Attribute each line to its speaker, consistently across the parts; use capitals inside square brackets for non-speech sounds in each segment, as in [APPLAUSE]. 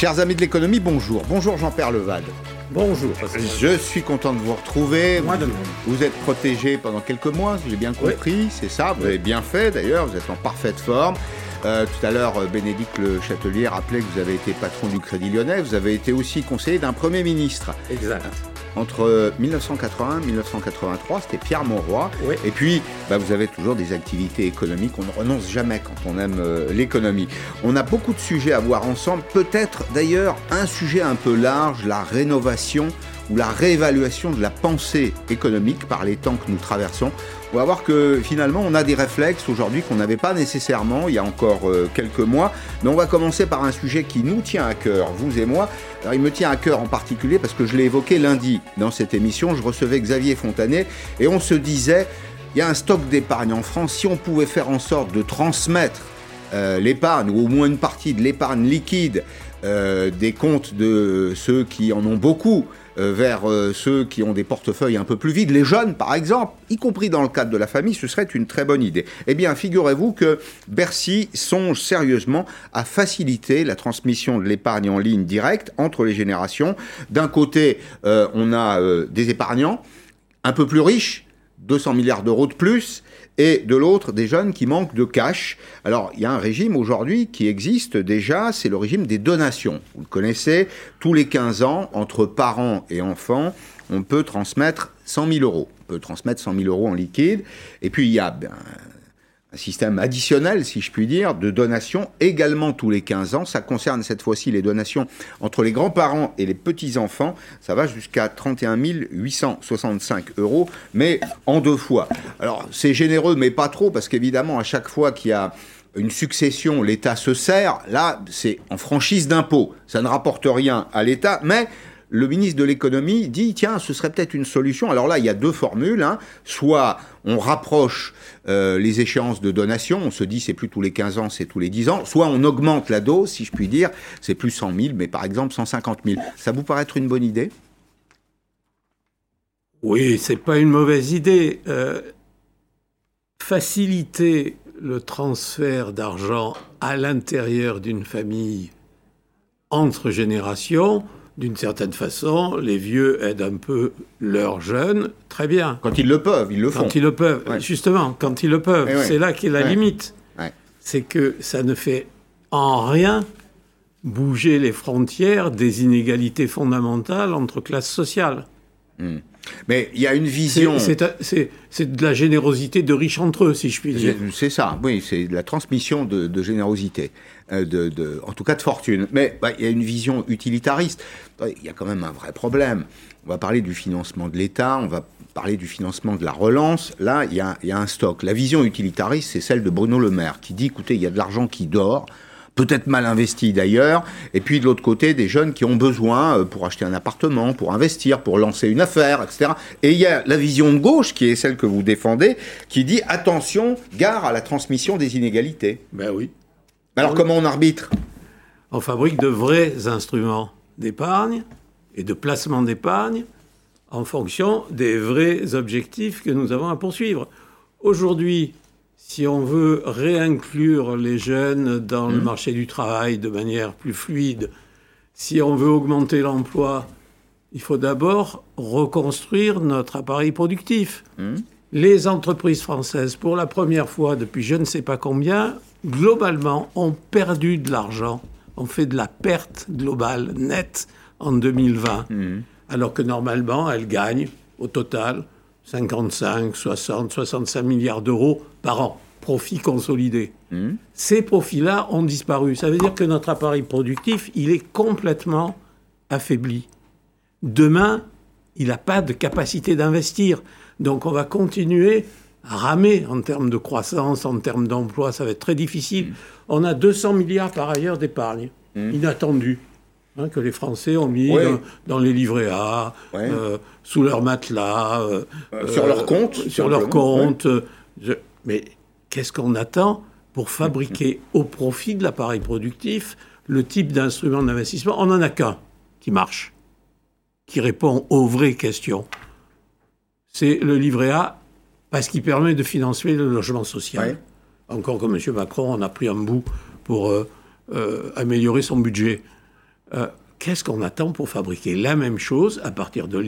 Speaker 1: Chers amis de l'économie, bonjour. Bonjour Jean-Pierre Leval.
Speaker 2: Bonjour.
Speaker 1: Je suis content de vous retrouver.
Speaker 2: Moi
Speaker 1: vous,
Speaker 2: de
Speaker 1: vous êtes protégé pendant quelques mois, si j'ai bien compris. C'est ça, vous avez bien fait d'ailleurs, vous êtes en parfaite forme. Euh, tout à l'heure, Bénédicte Le Châtelier rappelait que vous avez été patron du Crédit Lyonnais, vous avez été aussi conseiller d'un Premier ministre.
Speaker 2: Exact.
Speaker 1: Entre 1981 et 1983, c'était Pierre Monroy.
Speaker 2: Oui.
Speaker 1: Et puis, bah, vous avez toujours des activités économiques. On ne renonce jamais quand on aime euh, l'économie. On a beaucoup de sujets à voir ensemble. Peut-être d'ailleurs un sujet un peu large, la rénovation ou la réévaluation de la pensée économique par les temps que nous traversons. On va voir que finalement, on a des réflexes aujourd'hui qu'on n'avait pas nécessairement il y a encore euh, quelques mois. Mais on va commencer par un sujet qui nous tient à cœur, vous et moi. Alors, il me tient à cœur en particulier parce que je l'ai évoqué lundi dans cette émission. Je recevais Xavier Fontanet et on se disait, il y a un stock d'épargne en France. Si on pouvait faire en sorte de transmettre euh, l'épargne, ou au moins une partie de l'épargne liquide euh, des comptes de ceux qui en ont beaucoup vers euh, ceux qui ont des portefeuilles un peu plus vides, les jeunes par exemple, y compris dans le cadre de la famille, ce serait une très bonne idée. Eh bien, figurez-vous que Bercy songe sérieusement à faciliter la transmission de l'épargne en ligne directe entre les générations. D'un côté, euh, on a euh, des épargnants un peu plus riches, 200 milliards d'euros de plus, et de l'autre, des jeunes qui manquent de cash. Alors, il y a un régime aujourd'hui qui existe déjà, c'est le régime des donations. Vous le connaissez, tous les 15 ans, entre parents et enfants, on peut transmettre 100 000 euros. On peut transmettre 100 000 euros en liquide. Et puis, il y a ben, un système additionnel, si je puis dire, de donations également tous les 15 ans. Ça concerne cette fois-ci les donations entre les grands-parents et les petits-enfants. Ça va jusqu'à 31 865 euros, mais en deux fois. Alors, c'est généreux, mais pas trop, parce qu'évidemment, à chaque fois qu'il y a une succession, l'État se sert. Là, c'est en franchise d'impôt. Ça ne rapporte rien à l'État, mais le ministre de l'économie dit tiens, ce serait peut-être une solution. Alors là, il y a deux formules. Hein. Soit on rapproche euh, les échéances de donation, on se dit c'est plus tous les 15 ans, c'est tous les 10 ans. Soit on augmente la dose, si je puis dire, c'est plus 100 000, mais par exemple 150 000. Ça vous paraît être une bonne idée?
Speaker 2: Oui, c'est pas une mauvaise idée. Euh, faciliter le transfert d'argent à l'intérieur d'une famille entre générations, d'une certaine façon, les vieux aident un peu leurs jeunes, très bien.
Speaker 1: Quand ils le peuvent, ils le font.
Speaker 2: Quand ils le peuvent,
Speaker 1: Ouais.
Speaker 2: justement, quand ils le peuvent,
Speaker 1: Eh ouais.
Speaker 2: c'est là qu'est la
Speaker 1: Ouais.
Speaker 2: limite. C'est que ça ne fait en rien bouger les frontières des inégalités fondamentales entre classes sociales.
Speaker 1: Mais il y a une vision.
Speaker 2: c'est de la générosité de riches entre eux, si je puis dire.
Speaker 1: C'est ça, oui, c'est de la transmission de, de générosité, euh, de, de- en tout cas de fortune. Mais bah, il y a une vision utilitariste. Ouais, Il y a quand même un vrai problème. On va parler du financement de l'État, on va parler du financement de la relance. Là, il y a, il y a un stock. La vision utilitariste, c'est celle de Bruno Le Maire, qui dit, écoutez, il y a de l'argent qui dort, peut-être mal investi d'ailleurs, et puis de l'autre côté, des jeunes qui ont besoin euh, pour acheter un appartement, pour investir, pour lancer une affaire, etc. Et il y a la vision de gauche, qui est celle que vous défendez, qui dit, attention, gare à la transmission des inégalités.
Speaker 2: Ben oui.
Speaker 1: Alors
Speaker 2: Oui.
Speaker 1: comment on arbitre?
Speaker 2: On fabrique de vrais instruments d'épargne et de placement d'épargne en fonction des vrais objectifs que nous avons à poursuivre. Aujourd'hui, si on veut réinclure les jeunes dans le marché du travail de manière plus fluide, si on veut augmenter l'emploi, il faut d'abord reconstruire notre appareil productif. Les entreprises françaises, pour la première fois depuis je ne sais pas combien, globalement, ont perdu de l'argent, ont fait de la perte globale nette en 2020, alors que normalement, elles gagnent au total 55, 60, 65 milliards d'euros par an, profit consolidé. Ces profits-là ont disparu. Ça veut dire que notre appareil productif, il est complètement affaibli. Demain, il n'a pas de capacité d'investir. Donc on va continuer à ramer en termes de croissance, en termes d'emploi, ça va être très difficile. On a 200 milliards par ailleurs d'épargne, inattendue, hein, que les Français ont mis
Speaker 1: Oui.
Speaker 2: dans, dans les livrets A, euh, sous leur matelas, euh,
Speaker 1: Euh, sur leur compte,
Speaker 2: sur leur compte. euh, je- Mais qu'est-ce qu'on attend pour fabriquer [LAUGHS] au profit de l'appareil productif le type d'instrument d'investissement? On n'en a qu'un qui marche, qui répond aux vraies questions. C'est le livret A, parce qu'il permet de financer le logement social. Encore que M. Macron en a pris un bout pour euh, euh, améliorer son budget. Euh, qu'est-ce qu'on attend pour fabriquer la même chose à partir de,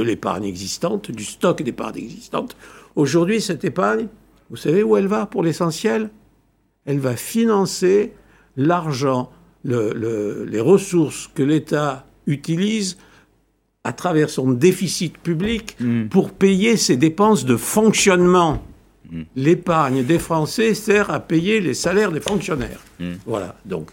Speaker 2: l'épargne existante, du stock d'épargne existante? Aujourd'hui, cette épargne, vous savez où elle va pour l'essentiel? Elle va financer l'argent, les ressources que l'État utilise à travers son déficit public hmm. pour payer ses dépenses de fonctionnement. Hmm. L'épargne des Français sert à payer les salaires des fonctionnaires. Hmm. Voilà, donc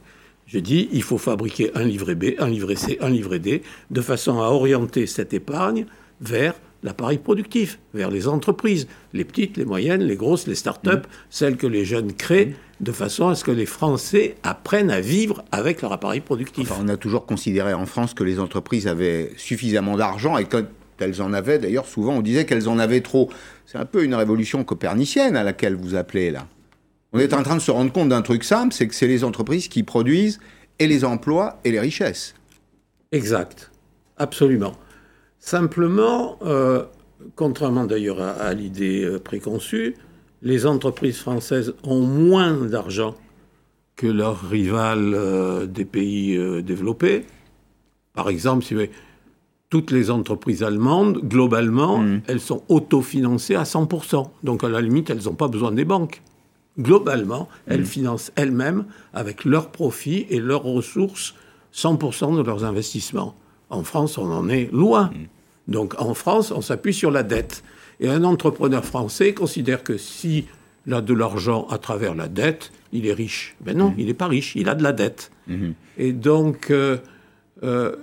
Speaker 2: je dis, il faut fabriquer un livret B, un livret C, un livret D, de façon à orienter cette épargne vers l'appareil productif, vers les entreprises, les petites, les moyennes, les grosses, les start-up, mmh. celles que les jeunes créent, de façon à ce que les Français apprennent à vivre avec leur appareil productif.
Speaker 1: on a toujours considéré en France que les entreprises avaient suffisamment d'argent et quand elles en avaient, d'ailleurs, souvent on disait qu'elles en avaient trop. C'est un peu une révolution copernicienne à laquelle vous appelez là. On est en train de se rendre compte d'un truc simple, c'est que c'est les entreprises qui produisent et les emplois et les richesses.
Speaker 2: Exact, absolument. Simplement, euh, contrairement d'ailleurs à, l'idée euh, préconçue, les entreprises françaises ont moins d'argent que leurs rivales euh, des pays développés. Par exemple, si vous toutes les entreprises allemandes, globalement, mmh. elles sont autofinancées à 100%. Donc à la limite, elles n'ont pas besoin des banques. Globalement, elles mmh. financent elles-mêmes, avec leurs profits et leurs ressources, 100% de leurs investissements. En France, on en est loin. Mmh. Donc en France, on s'appuie sur la dette. Et un entrepreneur français considère que s'il a de l'argent à travers la dette, il est riche. Ben non, mmh. il n'est pas riche, il a de la dette. Mmh. Et donc, euh, euh,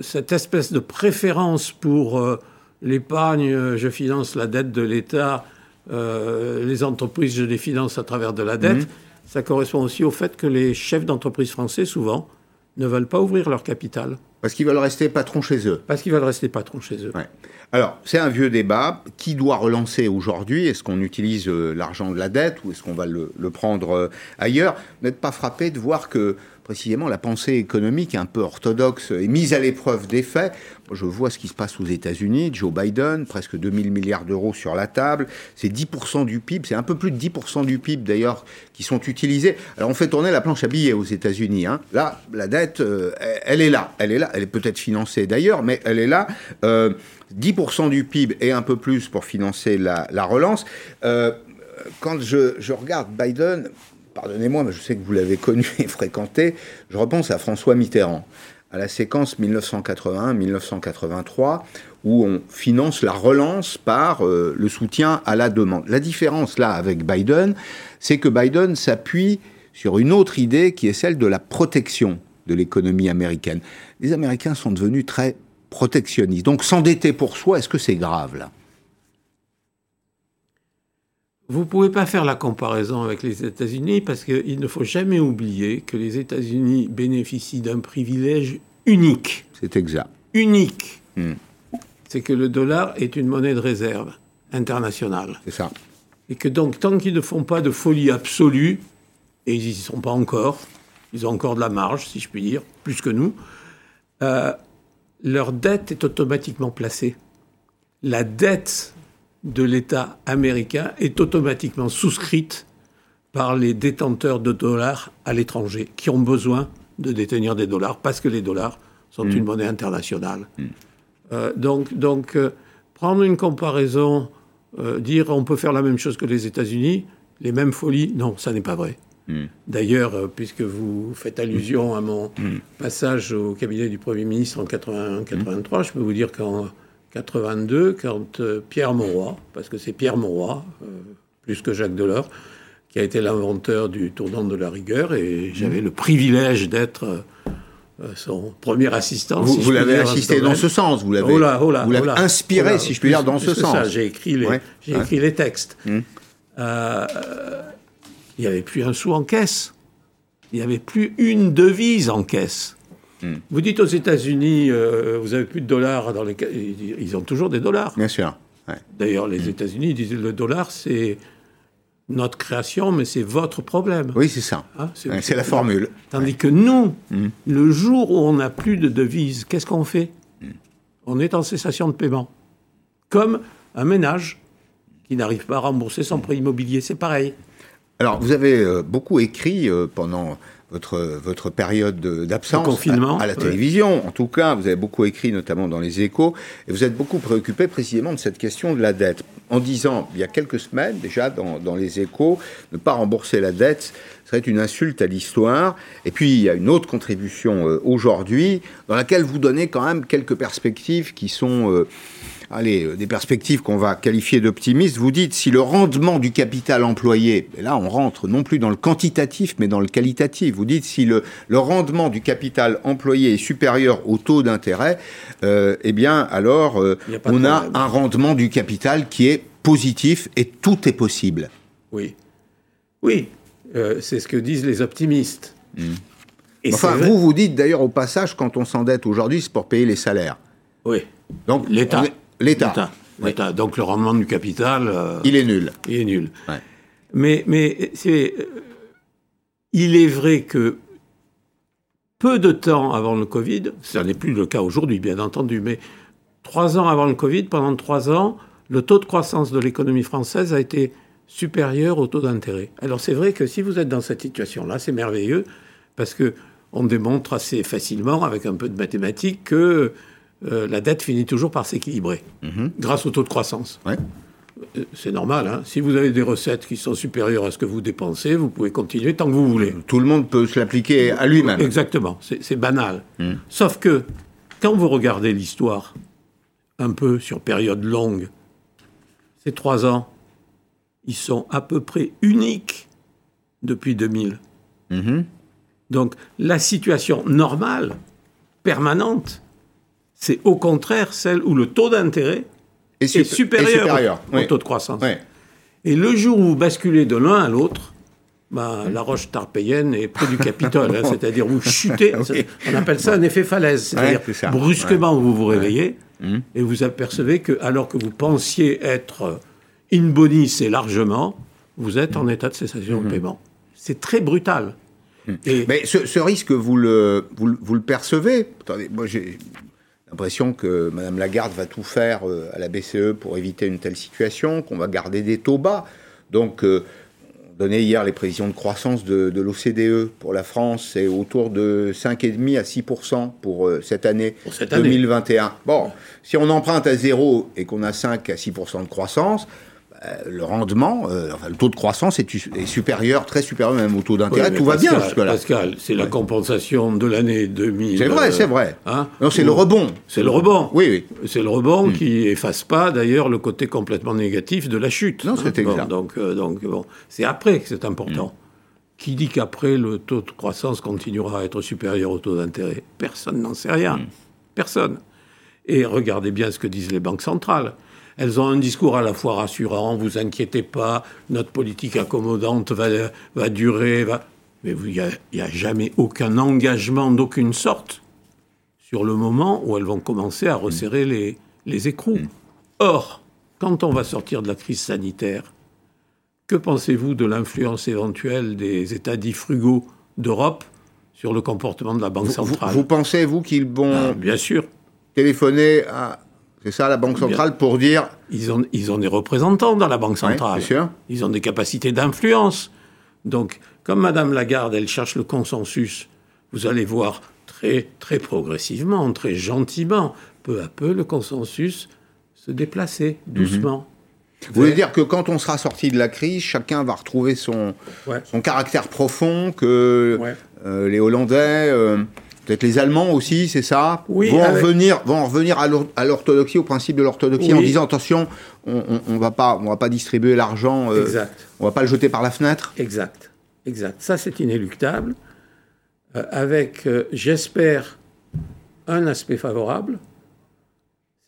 Speaker 2: cette espèce de préférence pour euh, l'épargne, je finance la dette de l'État, les entreprises, je les finance à travers de la dette, mmh. ça correspond aussi au fait que les chefs d'entreprise français, souvent, ne veulent pas ouvrir leur capital.
Speaker 1: Parce qu'ils veulent rester patrons chez eux.
Speaker 2: Parce qu'ils veulent rester patrons chez eux.
Speaker 1: Alors, c'est un vieux débat. Qui doit relancer aujourd'hui? Est-ce qu'on utilise euh, l'argent de la dette ou est-ce qu'on va le, prendre euh, ailleurs? Vous n'êtes pas frappé de voir que précisément la pensée économique un peu orthodoxe est mise à l'épreuve des faits. Je vois ce qui se passe aux États-Unis, Joe Biden, presque 2000 milliards d'euros sur la table, c'est 10% du PIB, c'est un peu plus de 10% du PIB d'ailleurs qui sont utilisés. Alors on fait tourner la planche à billets aux États-Unis. Hein. Là, la dette, euh, elle est là, elle est là, elle est peut-être financée d'ailleurs, mais elle est là. 10% euh, du PIB et un peu plus pour financer la, relance. Euh, quand je, je regarde Biden, pardonnez-moi, mais je sais que vous l'avez connu [LAUGHS] et fréquenté, je repense à François Mitterrand, à la séquence 1981-1983, où on finance la relance par euh, le soutien à la demande. La différence là avec Biden, c'est que Biden s'appuie sur une autre idée qui est celle de la protection de l'économie américaine. Les Américains sont devenus très protectionnistes. Donc s'endetter pour soi, est-ce que c'est grave là?
Speaker 2: Vous ne pouvez pas faire la comparaison avec les États-Unis parce qu'il ne faut jamais oublier que les États-Unis bénéficient d'un privilège unique.
Speaker 1: C'est exact.
Speaker 2: Unique. Hmm. C'est que le dollar est une monnaie de réserve internationale.
Speaker 1: C'est ça.
Speaker 2: Et que donc, tant qu'ils ne font pas de folie absolue, et ils n'y sont pas encore, ils ont encore de la marge, si je puis dire, plus que nous, euh, leur dette est automatiquement placée. La dette de l'État américain est automatiquement souscrite par les détenteurs de dollars à l'étranger qui ont besoin de détenir des dollars parce que les dollars sont mm. une monnaie internationale. Mm. Euh, donc, donc euh, prendre une comparaison, euh, dire on peut faire la même chose que les États-Unis, les mêmes folies, non, ça n'est pas vrai. Mm. D'ailleurs, puisque vous faites allusion à mon passage au cabinet du Premier ministre en 81-83, je peux vous dire qu'en 82, quand euh, Pierre Mauroy, parce que c'est Pierre Mauroy, euh, plus que Jacques Delors, qui a été l'inventeur du tournant de la rigueur, et j'avais le privilège d'être euh, son premier assistant.
Speaker 1: Vous, l'avez assisté dans ce sens, vous l'avez inspiré, si je puis dire, dans ce sens.
Speaker 2: J'ai écrit, les, écrit les textes. Mmh. il n'y avait plus un sou en caisse. Il n'y avait plus une devise en caisse. Vous dites aux États-Unis, euh, vous avez plus de dollars dans les. Ils ont toujours des dollars.
Speaker 1: Bien sûr.
Speaker 2: D'ailleurs, les hmm. États-Unis disent le dollar, c'est notre création, mais c'est votre problème.
Speaker 1: Oui, c'est ça. Hein, c'est la formule.
Speaker 2: Tandis que nous, hmm. le jour où on n'a plus de devises, qu'est-ce qu'on fait On est en cessation de paiement. Comme un ménage qui n'arrive pas à rembourser son prêt immobilier, c'est pareil.
Speaker 1: Alors, vous avez euh, beaucoup écrit euh, pendant votre, votre période d'absence à, la télévision. En tout cas, vous avez beaucoup écrit, notamment dans les échos, et vous êtes beaucoup préoccupé précisément de cette question de la dette. En disant, il y a quelques semaines déjà, dans, dans les échos, ne pas rembourser la dette serait une insulte à l'histoire. Et puis, il y a une autre contribution euh, aujourd'hui, dans laquelle vous donnez quand même quelques perspectives qui sont... Euh, allez, euh, des perspectives qu'on va qualifier d'optimistes, vous dites si le rendement du capital employé, et là on rentre non plus dans le quantitatif mais dans le qualitatif, vous dites si le, le rendement du capital employé est supérieur au taux d'intérêt, euh, eh bien alors euh, on a un rendement du capital qui est positif et tout est possible.
Speaker 2: Oui, oui, euh, c'est ce que disent les optimistes.
Speaker 1: Mmh. Et enfin, vous vous dites d'ailleurs au passage, quand on s'endette aujourd'hui, c'est pour payer les salaires.
Speaker 2: Oui.
Speaker 1: Donc
Speaker 2: l'État.
Speaker 1: L'État.
Speaker 2: L'État. Donc le rendement du capital.
Speaker 1: Euh, il est nul.
Speaker 2: Il est nul. Mais, mais c'est, euh, il est vrai que peu de temps avant le Covid, ça n'est plus le cas aujourd'hui, bien entendu, mais trois ans avant le Covid, pendant trois ans, le taux de croissance de l'économie française a été supérieur au taux d'intérêt. Alors c'est vrai que si vous êtes dans cette situation-là, c'est merveilleux, parce que on démontre assez facilement, avec un peu de mathématiques, que euh, la dette finit toujours par s'équilibrer mhm. grâce au taux de croissance. Euh, c'est normal. Hein. Si vous avez des recettes qui sont supérieures à ce que vous dépensez, vous pouvez continuer tant que vous voulez.
Speaker 1: Tout le monde peut se l'appliquer à lui-même.
Speaker 2: Exactement. C'est banal. Mhm. Sauf que quand vous regardez l'histoire, un peu sur période longue, ces trois ans, ils sont à peu près uniques depuis 2000. Mhm. Donc la situation normale, permanente, c'est au contraire celle où le taux d'intérêt est, supérieur, au, taux de croissance. Et le jour où vous basculez de l'un à l'autre, ben, la roche tarpéienne est près du Capitole, [LAUGHS] hein, c'est-à-dire vous chutez, on appelle ça un effet falaise, c'est-à-dire brusquement vous vous réveillez mmh. et vous apercevez que alors que vous pensiez être in bonis et largement, vous êtes en état de cessation de mmh. paiement. C'est très brutal.
Speaker 1: Mmh. Et Mais ce, risque, vous le, vous, vous le percevez? Attendez, moi j'ai l'impression que Mme Lagarde va tout faire euh, à la BCE pour éviter une telle situation, qu'on va garder des taux bas. Donc, euh, donnait hier les prévisions de croissance de, l'OCDE pour la France, c'est autour de 5,5 à 6 pour euh, cette année,
Speaker 2: pour cette
Speaker 1: 2021. Bon, si on emprunte à zéro et qu'on a 5 à 6 de croissance, le rendement, euh, enfin, le taux de croissance est, supérieur, très supérieur même au taux d'intérêt. Tout va bien jusque-là.
Speaker 2: Pascal, c'est la compensation de l'année 2000.
Speaker 1: C'est vrai, c'est vrai. Hein non, c'est le rebond.
Speaker 2: C'est le rebond.
Speaker 1: Oui, oui.
Speaker 2: C'est le rebond hmm. qui efface pas d'ailleurs le côté complètement négatif de la chute.
Speaker 1: Non, c'est exact.
Speaker 2: donc, euh, donc bon, c'est après que c'est important. Hmm. Qui dit qu'après le taux de croissance continuera à être supérieur au taux d'intérêt? Personne n'en sait rien. Hmm. Personne. Et regardez bien ce que disent les banques centrales. Elles ont un discours à la fois rassurant, vous inquiétez pas, notre politique accommodante va, va durer. Va... Mais il n'y a, jamais aucun engagement d'aucune sorte sur le moment où elles vont commencer à resserrer les, les écrous. Mm. Or, quand on va sortir de la crise sanitaire, que pensez-vous de l'influence éventuelle des États dits frugaux d'Europe sur le comportement de la Banque centrale?
Speaker 1: vous, pensez, vous, qu'ils vont
Speaker 2: ah, bien sûr.
Speaker 1: téléphoner à, c'est ça la Banque centrale pour dire.
Speaker 2: Ils ont, ils ont des représentants dans la Banque centrale.
Speaker 1: sûr.
Speaker 2: Ils ont des capacités d'influence. Donc, comme Madame Lagarde, elle cherche le consensus, vous allez voir très, très progressivement, très gentiment, peu à peu, le consensus se déplacer mhm. doucement.
Speaker 1: Vous voulez dire que quand on sera sorti de la crise, chacun va retrouver son, son caractère profond, que euh, les Hollandais, euh, Peut-être les Allemands aussi, c'est ça
Speaker 2: oui,
Speaker 1: vont, en revenir, vont revenir à l'orthodoxie, au principe de l'orthodoxie, en disant attention, on ne va, pas, on va pas distribuer l'argent, euh, exact. on va pas le jeter par la fenêtre.
Speaker 2: Exact, exact. Ça, c'est inéluctable. Euh, avec, euh, j'espère, un aspect favorable,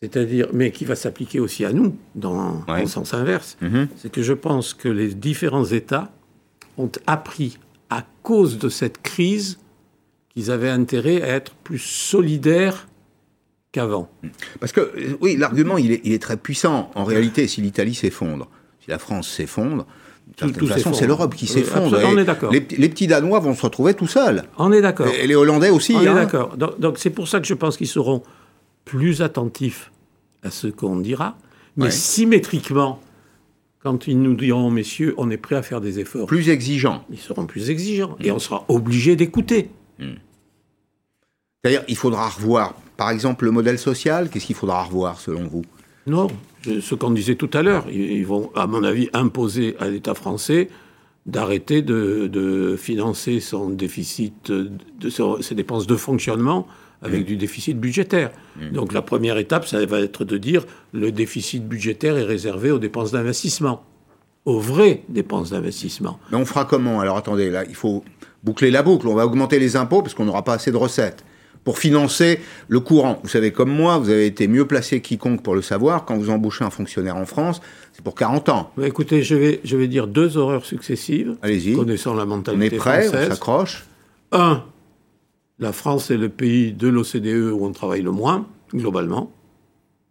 Speaker 2: c'est-à-dire, mais qui va s'appliquer aussi à nous, dans, le sens inverse, mm-hmm. c'est que je pense que les différents États ont appris, à cause de cette crise, qu'ils avaient intérêt à être plus solidaires qu'avant.
Speaker 1: Parce que, oui, l'argument, il est, très puissant. En réalité, si l'Italie s'effondre, si la France s'effondre, de toute façon, c'est l'Europe qui s'effondre.
Speaker 2: on est d'accord.
Speaker 1: Les, petits Danois vont se retrouver tout seuls.
Speaker 2: On est d'accord.
Speaker 1: Et les Hollandais aussi.
Speaker 2: On est
Speaker 1: hein.
Speaker 2: d'accord. Donc c'est pour ça que je pense qu'ils seront plus attentifs à ce qu'on dira, mais symétriquement, quand ils nous diront, messieurs, on est prêt à faire des efforts.
Speaker 1: Plus exigeants.
Speaker 2: Ils seront plus exigeants. Et on sera obligé d'écouter.
Speaker 1: C'est-à-dire, il faudra revoir, par exemple, le modèle social. Qu'est-ce qu'il faudra revoir, selon vous?
Speaker 2: Non, ce qu'on disait tout à l'heure. Ils vont, à mon avis, imposer à l'État français d'arrêter de, financer son déficit, de, ses dépenses de fonctionnement avec mmh. du déficit budgétaire. Mmh. Donc la première étape, ça va être de dire le déficit budgétaire est réservé aux dépenses d'investissement, aux vraies dépenses d'investissement.
Speaker 1: Mais on fera comment? Alors attendez, là, il faut boucler la boucle. On va augmenter les impôts parce qu'on n'aura pas assez de recettes pour financer le courant. Vous savez comme moi, vous avez été mieux placé quiconque pour le savoir. Quand vous embauchez un fonctionnaire en France, c'est pour 40 ans.
Speaker 2: écoutez, je vais, je vais dire deux horreurs successives.
Speaker 1: Allez-y.
Speaker 2: Connaissant la mentalité
Speaker 1: On est prêt,
Speaker 2: on
Speaker 1: s'accroche.
Speaker 2: Un, la France est le pays de l'OCDE où on travaille le moins, globalement.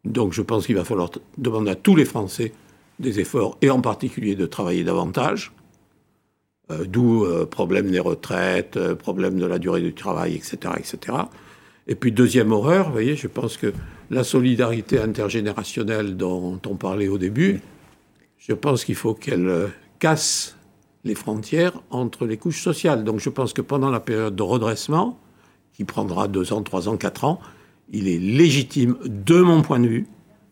Speaker 2: Donc je pense qu'il va falloir demander à tous les Français des efforts, et en particulier de travailler davantage. Euh, d'où euh, problème des retraites, euh, problème de la durée du travail, etc., etc. Et puis deuxième horreur, vous voyez, je pense que la solidarité intergénérationnelle dont on parlait au début, je pense qu'il faut qu'elle casse les frontières entre les couches sociales. Donc je pense que pendant la période de redressement, qui prendra deux ans, trois ans, quatre ans, il est légitime, de mon point de vue,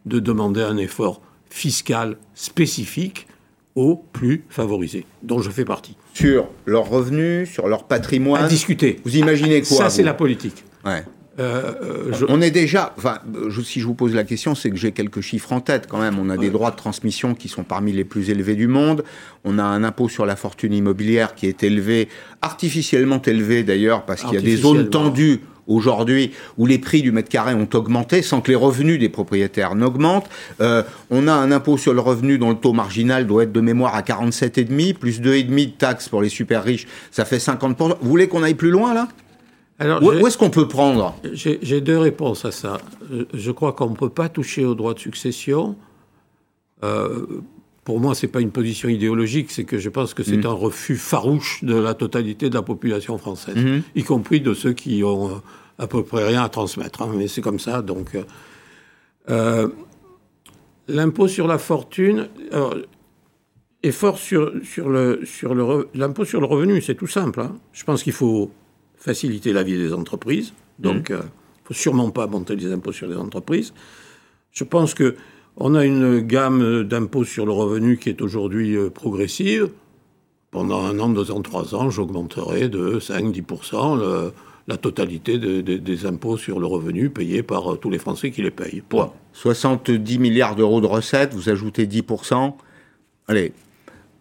Speaker 2: de demander un effort fiscal spécifique aux plus favorisés, dont je fais partie.
Speaker 1: Sur leurs revenus, sur leur patrimoine
Speaker 2: À discuter.
Speaker 1: Vous imaginez quoi
Speaker 2: Ça, c'est la politique.
Speaker 1: Ouais. Euh, euh, on est déjà, enfin, si je vous pose la question, c'est que j'ai quelques chiffres en tête quand même. On a des droits de transmission qui sont parmi les plus élevés du monde. On a un impôt sur la fortune immobilière qui est élevé, artificiellement élevé d'ailleurs, parce qu'il y a des zones tendues aujourd'hui où les prix du mètre carré ont augmenté sans que les revenus des propriétaires n'augmentent. Euh, on a un impôt sur le revenu dont le taux marginal doit être de mémoire à 47,5, plus 2,5 de taxes pour les super riches, ça fait 50%. Vous voulez qu'on aille plus loin là? Où, est-ce qu'on peut prendre?
Speaker 2: J'ai deux réponses à ça. Je crois qu'on ne peut pas toucher au droit de succession. Euh, pour moi, ce n'est pas une position idéologique, c'est que je pense que c'est mm. un refus farouche de la totalité de la population française, mm-hmm. y compris de ceux qui ont euh, à peu près rien à transmettre. Hein, mais c'est comme ça. Donc, euh, l'impôt sur la fortune est fort sur, sur le sur le l'impôt sur le revenu. C'est tout simple. Hein. Je pense qu'il faut faciliter la vie des entreprises. Donc, il mmh. ne euh, faut sûrement pas monter les impôts sur les entreprises. Je pense que on a une gamme d'impôts sur le revenu qui est aujourd'hui euh, progressive. Pendant un an, deux ans, trois ans, j'augmenterai de 5-10% la totalité des impôts sur le revenu payés par euh, tous les Français qui les payent.
Speaker 1: Point. 70 milliards d'euros de recettes, vous ajoutez 10%. Allez,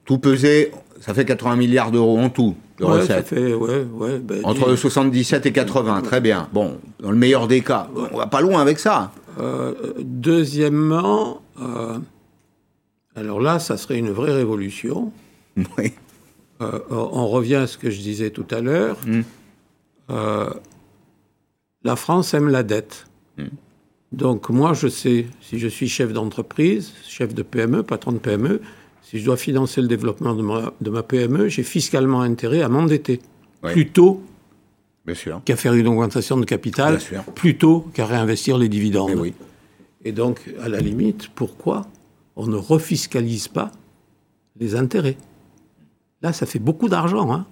Speaker 1: tout pesé, ça fait 80 milliards d'euros en tout de recettes.
Speaker 2: Ça fait, ouais, ouais,
Speaker 1: ben, Entre 77 et 80, très bien. Bon, dans le meilleur des cas, on va pas loin avec ça.
Speaker 2: Euh, deuxièmement, euh, alors là, ça serait une vraie révolution.
Speaker 1: Oui.
Speaker 2: Euh, on revient à ce que je disais tout à l'heure. Hmm. la France aime la dette. Hmm. Donc moi, je sais, si je suis chef d'entreprise, chef de PME, patron de PME, si je dois financer le développement de ma, PME, j'ai fiscalement intérêt à m'endetter. Plutôt qu'à faire une augmentation de capital, plutôt qu'à réinvestir les dividendes.
Speaker 1: oui.
Speaker 2: Et donc, à la limite, pourquoi on ne refiscalise pas les intérêts? Là, ça fait beaucoup d'argent. Hein.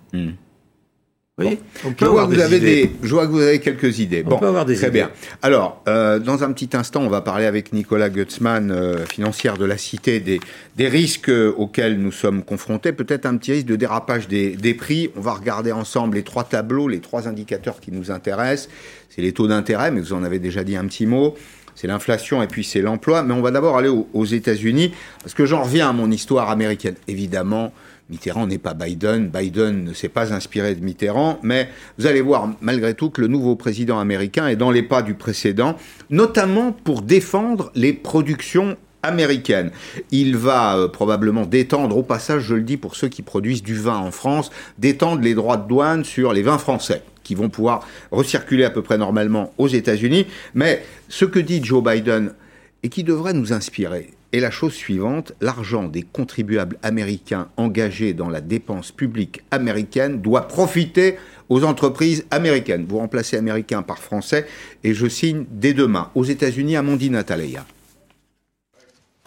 Speaker 1: Je, vois que vous avez des, je vois que vous avez quelques idées.
Speaker 2: On peut avoir des
Speaker 1: très bien. Alors, euh, dans un petit instant, on va parler avec Nicolas Gutzmann, euh, financière de la Cité, des, des risques auxquels nous sommes confrontés. Peut-être un petit risque de dérapage des, des prix. On va regarder ensemble les trois tableaux, les trois indicateurs qui nous intéressent. C'est les taux d'intérêt, mais vous en avez déjà dit un petit mot c'est l'inflation et puis c'est l'emploi. Mais on va d'abord aller aux États-Unis, parce que j'en reviens à mon histoire américaine. Évidemment, Mitterrand n'est pas Biden, Biden ne s'est pas inspiré de Mitterrand, mais vous allez voir malgré tout que le nouveau président américain est dans les pas du précédent, notamment pour défendre les productions américaines. Il va euh, probablement détendre, au passage je le dis pour ceux qui produisent du vin en France, détendre les droits de douane sur les vins français qui vont pouvoir recirculer à peu près normalement aux États-Unis. Mais ce que dit Joe Biden et qui devrait nous inspirer, et la chose suivante, l'argent des contribuables américains engagés dans la dépense publique américaine doit profiter aux entreprises américaines. Vous remplacez américain par français et je signe dès demain aux États-Unis à Mondi Natalia.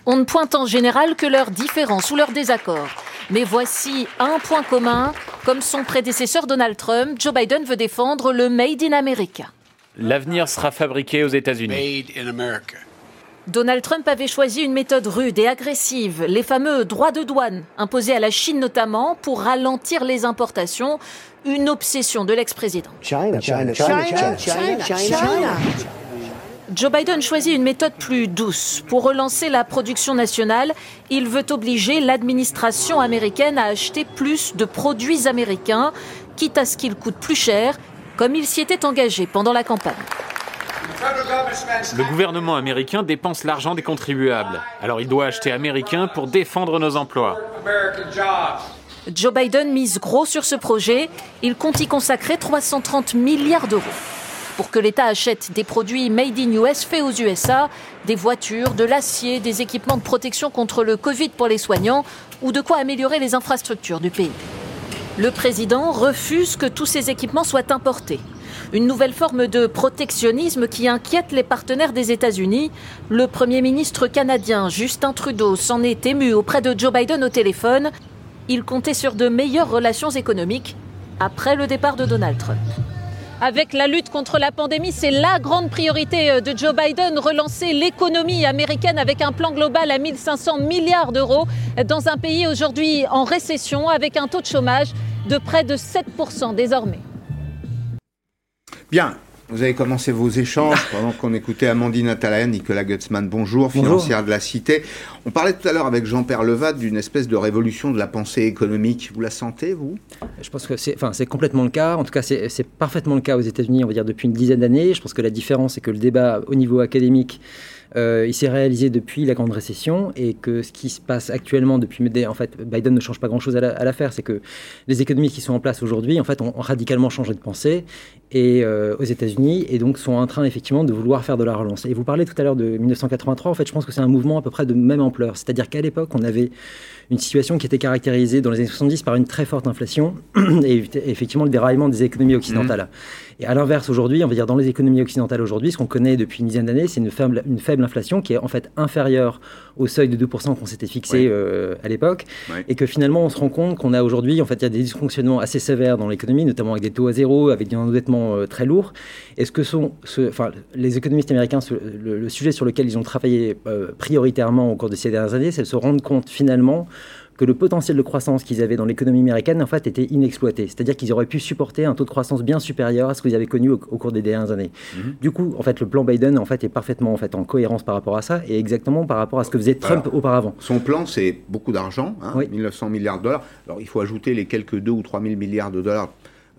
Speaker 3: On ne pointe en général que leurs différences ou leurs désaccords. Mais voici un point commun. Comme son prédécesseur Donald Trump, Joe Biden veut défendre le Made in America.
Speaker 4: L'avenir sera fabriqué aux États-Unis.
Speaker 3: Donald Trump avait choisi une méthode rude et agressive, les fameux droits de douane, imposés à la Chine notamment pour ralentir les importations, une obsession de l'ex-président. Joe Biden choisit une méthode plus douce. Pour relancer la production nationale, il veut obliger l'administration américaine à acheter plus de produits américains, quitte à ce qu'ils coûtent plus cher, comme il s'y était engagé pendant la campagne.
Speaker 4: Le gouvernement américain dépense l'argent des contribuables. Alors il doit acheter américain pour défendre nos emplois.
Speaker 3: Joe Biden mise gros sur ce projet. Il compte y consacrer 330 milliards d'euros pour que l'État achète des produits made in US faits aux USA, des voitures, de l'acier, des équipements de protection contre le Covid pour les soignants ou de quoi améliorer les infrastructures du pays. Le président refuse que tous ces équipements soient importés. Une nouvelle forme de protectionnisme qui inquiète les partenaires des États-Unis. Le Premier ministre canadien Justin Trudeau s'en est ému auprès de Joe Biden au téléphone. Il comptait sur de meilleures relations économiques après le départ de Donald Trump. Avec la lutte contre la pandémie, c'est la grande priorité euh, de Joe Biden, relancer l'économie américaine avec un plan global à 1500 milliards d'euros dans un pays aujourd'hui en récession avec un taux de chômage de près de 7% désormais.
Speaker 1: Bien, vous avez commencé vos échanges [LAUGHS] pendant qu'on écoutait Amandine Atalayan, Nicolas Gutzmann, bonjour, financière de la Cité. On parlait tout à l'heure avec Jean-Pierre Levat d'une espèce de révolution de la pensée économique. Vous la sentez, vous?
Speaker 5: Je pense que c'est enfin, complètement le cas. En tout cas, c'est parfaitement le cas aux États-Unis, on va dire, depuis une dizaine d'années. Je pense que la différence, c'est que le débat au niveau académique euh, il s'est réalisé depuis la grande récession et que ce qui se passe actuellement depuis en fait Biden ne change pas grand chose à l'affaire. C'est que les économies qui sont en place aujourd'hui en fait ont, radicalement changé de pensée et euh, aux États-Unis et donc sont en train effectivement de vouloir faire de la relance. Et vous parlez tout à l'heure de 1983 en fait je pense que c'est un mouvement à peu près de même ampleur. C'est-à-dire qu'à l'époque on avait une situation qui était caractérisée dans les années 70 par une très forte inflation [CLEARS THROAT] et effectivement le déraillement des économies occidentales. Mmh. Et à l'inverse, aujourd'hui, on va dire dans les économies occidentales aujourd'hui, ce qu'on connaît depuis une dizaine d'années, c'est une faible, une faible inflation qui est en fait inférieure au seuil de 2% qu'on s'était fixé euh, à l'époque, et que finalement on se rend compte qu'on a aujourd'hui, en fait, il y a des dysfonctionnements assez sévères dans l'économie, notamment avec des taux à zéro, avec des endettements euh, très lourds. Et ce que sont, enfin, les économistes américains, le, sujet sur lequel ils ont travaillé euh, prioritairement au cours de ces dernières années, c'est de se rendre compte finalement que le potentiel de croissance qu'ils avaient dans l'économie américaine en fait était inexploité. C'est-à-dire qu'ils auraient pu supporter un taux de croissance bien supérieur à ce qu'ils avaient connu au, cours des dernières années. Mhm. Du coup, en fait, le plan Biden en fait est parfaitement en fait en cohérence par rapport à ça et exactement par rapport à ce que faisait Trump auparavant.
Speaker 1: Son plan, c'est beaucoup d'argent, hein, 1900 milliards de dollars. Alors, il faut ajouter les quelques 2 ou 3 000 milliards de dollars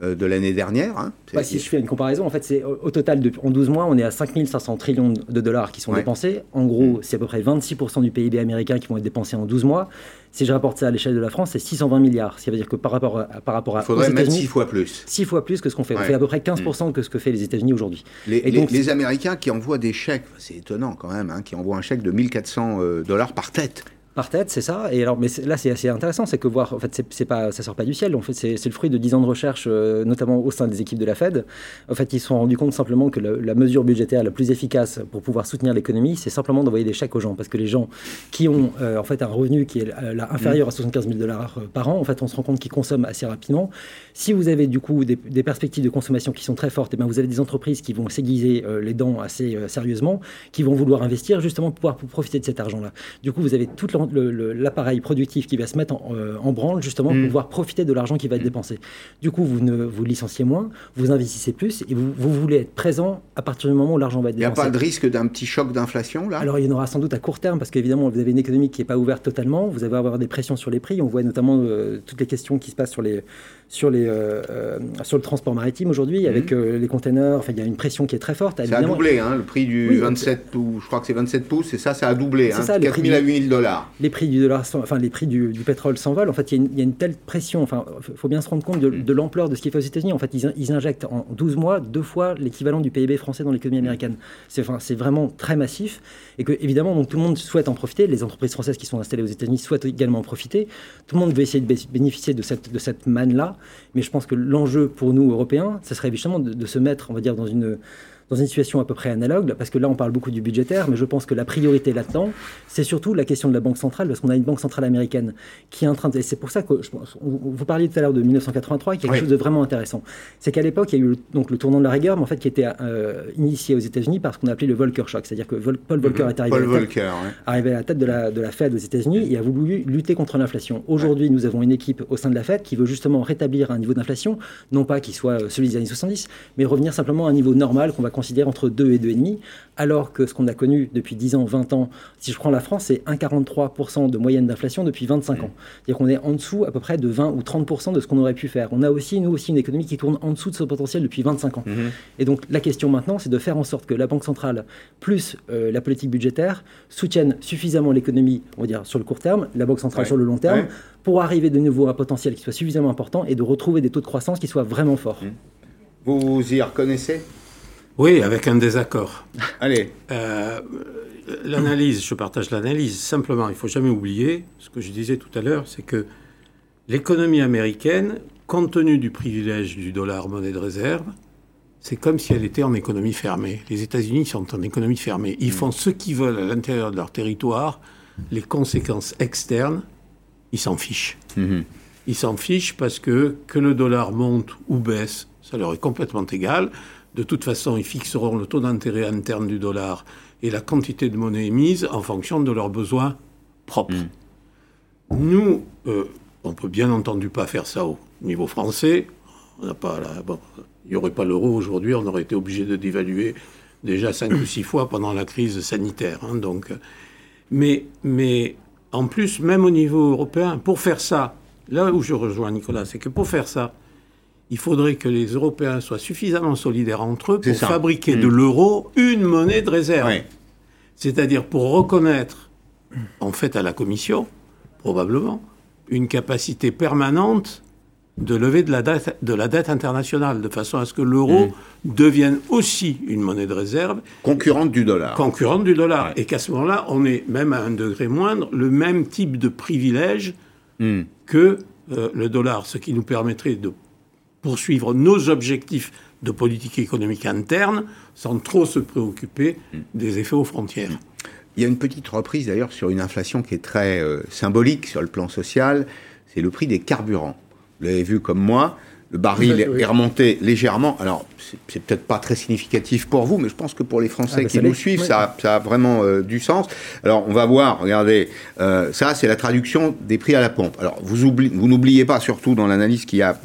Speaker 1: de l'année dernière. Hein.
Speaker 5: Bah, si je fais une comparaison, en fait, c'est au, total, de, en 12 mois, on est à 5500 trillions de dollars qui sont dépensés. En gros, mm. c'est à peu près 26% du PIB américain qui vont être dépensés en 12 mois. Si je rapporte ça à l'échelle de la France, c'est 620 milliards. Ce qui veut dire que par rapport à, par rapport à
Speaker 1: Il faudrait mettre 6 fois plus.
Speaker 5: 6 fois plus que ce qu'on fait. On fait à peu près 15% que ce que fait les États-Unis aujourd'hui.
Speaker 1: Les, les, Américains qui envoient des chèques, c'est étonnant quand même, hein, qui envoient un chèque de 1400 euh, dollars par tête.
Speaker 5: Par tête, c'est ça. Et alors, mais là, c'est assez intéressant, c'est que voir, en fait, c'est pas, ça sort pas du ciel. En fait, c'est le fruit de 10 ans de recherche, euh, notamment au sein des équipes de la Fed. En fait, ils se sont rendus compte simplement que la mesure budgétaire la plus efficace pour pouvoir soutenir l'économie, c'est simplement d'envoyer des chèques aux gens, parce que les gens qui ont euh, en fait un revenu qui est euh, là, inférieur à 75 000 dollars par an, en fait, on se rend compte qu'ils consomment assez rapidement. Si vous avez du coup des, perspectives de consommation qui sont très fortes, et eh bien vous avez des entreprises qui vont s'aiguiser les dents assez sérieusement, qui vont vouloir investir justement pour pouvoir profiter de cet argent-là. Du coup, vous avez toute l'appareil productif qui va se mettre en, euh, branle justement pour mm. pouvoir profiter de l'argent qui va être mm. dépensé. Du coup, vous ne vous licenciez moins, vous investissez plus et vous, vous voulez être présent à partir du moment où l'argent va être dépensé.
Speaker 1: Il n'y a pas de risque d'un petit choc d'inflation là?
Speaker 5: Alors il y en aura sans doute à court terme parce qu'évidemment vous avez une économie qui n'est pas ouverte totalement, vous allez avoir des pressions sur les prix. On voit notamment euh, toutes les questions qui se passent sur les sur, les, euh, sur le transport maritime aujourd'hui, avec mhm. euh, les containers. Enfin, il y a une pression qui est très forte.
Speaker 1: Ça a doublé, hein, le prix du 27 pouces, je crois que c'est 27 pouces, et ça, ça a doublé. Hein, ça, 4 000 à 8 000 dollars.
Speaker 5: Les prix du, dollar, enfin, les prix du, pétrole s'envolent. En fait, il y, a une telle pression. Enfin, il faut bien se rendre compte de, mhm. l'ampleur de ce qui fait aux États-Unis. En fait, ils, ils, injectent en 12 mois deux fois l'équivalent du PIB français dans l'économie américaine. C'est enfin, vraiment très massif. Et que, évidemment, donc, tout le monde souhaite en profiter. Les entreprises françaises qui sont installées aux États-Unis souhaitent également en profiter. Tout le monde veut essayer de bénéficier de cette, de cette manne-là. Mais je pense que l'enjeu pour nous, Européens, ce serait justement de, se mettre, on va dire, dans une, dans une situation à peu près analogue, parce que là on parle beaucoup du budgétaire, mais je pense que la priorité là-dedans, c'est surtout la question de la banque centrale, parce qu'on a une banque centrale américaine qui est en train de... Et c'est pour ça que je pense, vous parliez tout à l'heure de 1983, qui est quelque chose de vraiment intéressant. C'est qu'à l'époque, il y a eu donc, le tournant de la rigueur, mais en fait qui était euh, initié aux États-Unis par ce qu'on appelait le Volcker Shock, c'est-à-dire que Paul Volcker mhm. est arrivé, à, la tête, arrivé à la tête de la, de la Fed aux États-Unis et a voulu lutter contre l'inflation. Aujourd'hui, nous avons une équipe au sein de la Fed qui veut justement rétablir un niveau d'inflation, non pas qui soit celui des années 70, mais revenir simplement à un niveau normal qu'on va considérer entre 2 et 2,5, alors que ce qu'on a connu depuis 10 ans, 20 ans, si je prends la France, c'est 1,43% de moyenne d'inflation depuis 25 ans. C'est-à-dire qu'on est en dessous à peu près de 20 ou 30% de ce qu'on aurait pu faire. On a aussi, nous aussi, une économie qui tourne en dessous de ce potentiel depuis 25 ans. Mhm. Et donc la question maintenant, c'est de faire en sorte que la Banque centrale, plus euh, la politique budgétaire, soutiennent suffisamment l'économie, on va dire, sur le court terme, la Banque centrale sur le long terme, pour arriver de nouveau à un potentiel qui soit suffisamment important et de retrouver des taux de croissance qui soient vraiment forts. Mhm.
Speaker 1: Vous y reconnaissez?
Speaker 2: Oui, avec un désaccord.
Speaker 1: Allez.
Speaker 2: Euh, l'analyse, je partage l'analyse. Simplement, il ne faut jamais oublier, ce que je disais tout à l'heure, c'est que l'économie américaine, compte tenu du privilège du dollar monnaie de réserve, c'est comme si elle était en économie fermée. Les États-Unis sont en économie fermée. Ils font ce qu'ils veulent à l'intérieur de leur territoire. Les conséquences externes, ils s'en fichent. Mhm. Ils s'en fichent parce que que le dollar monte ou baisse, ça leur est complètement égal. De toute façon, ils fixeront le taux d'intérêt interne du dollar et la quantité de monnaie émise en fonction de leurs besoins propres. Mm. Nous, euh, on peut bien entendu pas faire ça au niveau français. On n'a pas il n'y aurait pas l'euro aujourd'hui, on aurait été obligé de dévaluer déjà cinq ou six fois pendant la crise sanitaire. Hein, donc, mais, mais en plus, même au niveau européen, pour faire ça, là où je rejoins Nicolas, c'est que pour faire ça, il faudrait que les Européens soient suffisamment solidaires entre eux pour fabriquer de mm. l'euro une monnaie de réserve. C'est-à-dire pour reconnaître, en fait, à la Commission, probablement, une capacité permanente de lever de la dette, de la dette internationale, de façon à ce que l'euro mm. devienne aussi une monnaie de réserve.
Speaker 1: Concurrente du dollar.
Speaker 2: Concurrente du dollar. Et qu'à ce moment-là, on est, même à un degré moindre, le même type de privilège mm. que euh, le dollar, ce qui nous permettrait de poursuivre nos objectifs de politique économique interne sans trop se préoccuper mm. des effets aux frontières.
Speaker 1: Il y a une petite reprise d'ailleurs sur une inflation qui est très euh, symbolique sur le plan social, c'est le prix des carburants. Vous l'avez vu comme moi, le baril est remonté légèrement. Alors, c'est peut-être pas très significatif pour vous, mais je pense que pour les Français ah, bah, qui nous suivent, ça, a vraiment euh, du sens. Alors, on va voir, regardez, euh, ça, c'est la traduction des prix à la pompe. Alors, vous, vous n'oubliez pas, surtout dans l'analyse, qu'il y a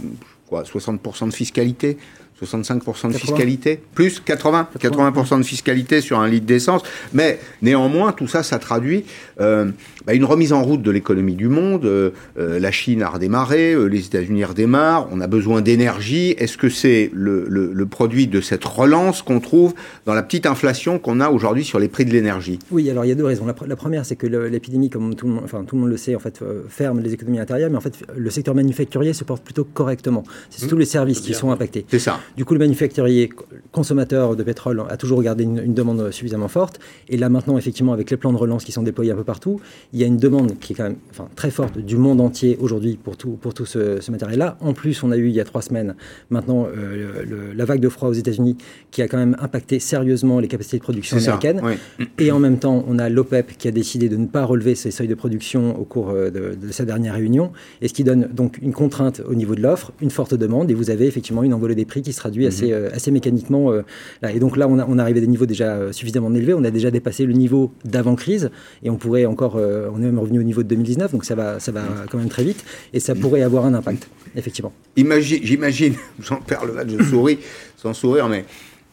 Speaker 1: quoi, 60% de fiscalité 65% de fiscalité, plus 80, 80%, de fiscalité sur un litre d'essence. Mais néanmoins, tout ça, ça traduit euh, bah, une remise en route de l'économie du monde. Euh, euh, la Chine a redémarré, les États-Unis redémarrent, on a besoin d'énergie. Est-ce que c'est le, le, produit de cette relance qu'on trouve dans la petite inflation qu'on a aujourd'hui sur les prix de l'énergie?
Speaker 5: Oui, alors il y a deux raisons. La, première, c'est que l'épidémie, comme tout le, monde, enfin, tout le monde le sait, en fait, ferme les économies intérieures, mais en fait, le secteur manufacturier se porte plutôt correctement. C'est surtout mmh. les services qui sont impactés.
Speaker 1: C'est ça.
Speaker 5: Du coup, le manufacturier consommateur de pétrole a toujours gardé une, demande suffisamment forte. Et là, maintenant, effectivement, avec les plans de relance qui sont déployés un peu partout, il y a une demande qui est quand même enfin, très forte du monde entier aujourd'hui pour tout, pour tout ce, matériel-là. En plus, on a eu il y a trois semaines maintenant euh, la vague de froid aux États-Unis qui a quand même impacté sérieusement les capacités de production américaines. Et en même temps, on a l'OPEP qui a décidé de ne pas relever ses seuils de production au cours euh, de, de sa dernière réunion. Et ce qui donne donc une contrainte au niveau de l'offre, une forte demande. Et vous avez effectivement une envolée des prix qui se traduit assez, mhm. euh, assez mécaniquement. Euh, là. Et donc là, on, a, on arrivé à des niveaux déjà euh, suffisamment élevés. On a déjà dépassé le niveau d'avant-crise et on pourrait encore, on est même revenu au niveau de 2019, donc ça va, ça va mhm. quand même très vite et ça mhm. pourrait avoir un impact, effectivement.
Speaker 1: J'imagine, [LAUGHS] j'en perds le match, je souris sans sourire, mais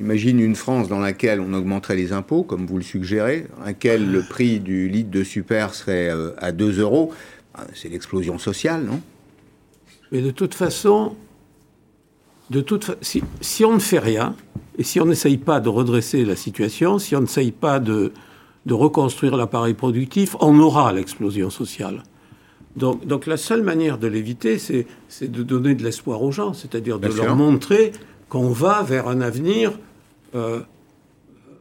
Speaker 1: Imagine une France dans laquelle on augmenterait les impôts, comme vous le suggérez, dans laquelle le prix du litre de super serait à 2 euros. Ah, c'est l'explosion sociale, non?
Speaker 2: Mais de toute façon, de toute si, si, on ne fait rien, et si on n'essaye pas de redresser la situation, si on n'essaye pas de, de reconstruire l'appareil productif, on aura l'explosion sociale. Donc, donc, la seule manière de l'éviter, c'est de donner de l'espoir aux gens, c'est-à-dire de leur montrer qu'on va vers un avenir euh,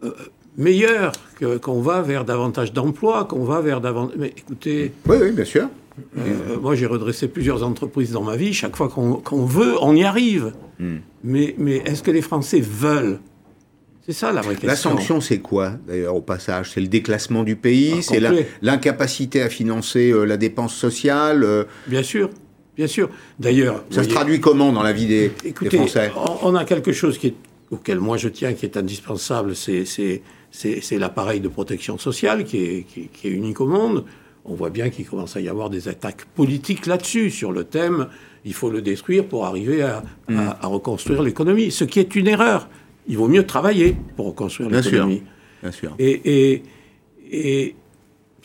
Speaker 2: euh, meilleur, qu'on va vers davantage d'emplois, qu'on va vers davantage... Mais écoutez...
Speaker 1: Oui, oui, bien sûr.
Speaker 2: Euh, moi, j'ai redressé plusieurs entreprises dans ma vie. Chaque fois qu'on veut, on y arrive. Hmm. Mais, mais est-ce que les Français veulent? C'est ça la vraie question.
Speaker 1: La sanction, c'est quoi, d'ailleurs, au passage? C'est le déclassement du pays
Speaker 2: Ah,
Speaker 1: C'est l'incapacité à financer euh, la dépense sociale euh,
Speaker 2: Bien sûr, bien sûr. D'ailleurs,
Speaker 1: Ça se traduit comment dans la vie des, Français?
Speaker 2: on, on a quelque chose qui est, auquel moi je tiens, qui est indispensable, c'est, l'appareil de protection sociale qui est, qui, qui est unique au monde. On voit bien qu'il commence à y avoir des attaques politiques là-dessus, sur le thème, il faut le détruire pour arriver à,
Speaker 1: Mm.
Speaker 2: à- à reconstruire l'économie, ce qui est une erreur. Il vaut mieux travailler pour reconstruire
Speaker 1: Bien sûr.
Speaker 2: l'économie.
Speaker 1: Bien sûr.
Speaker 2: Et, et,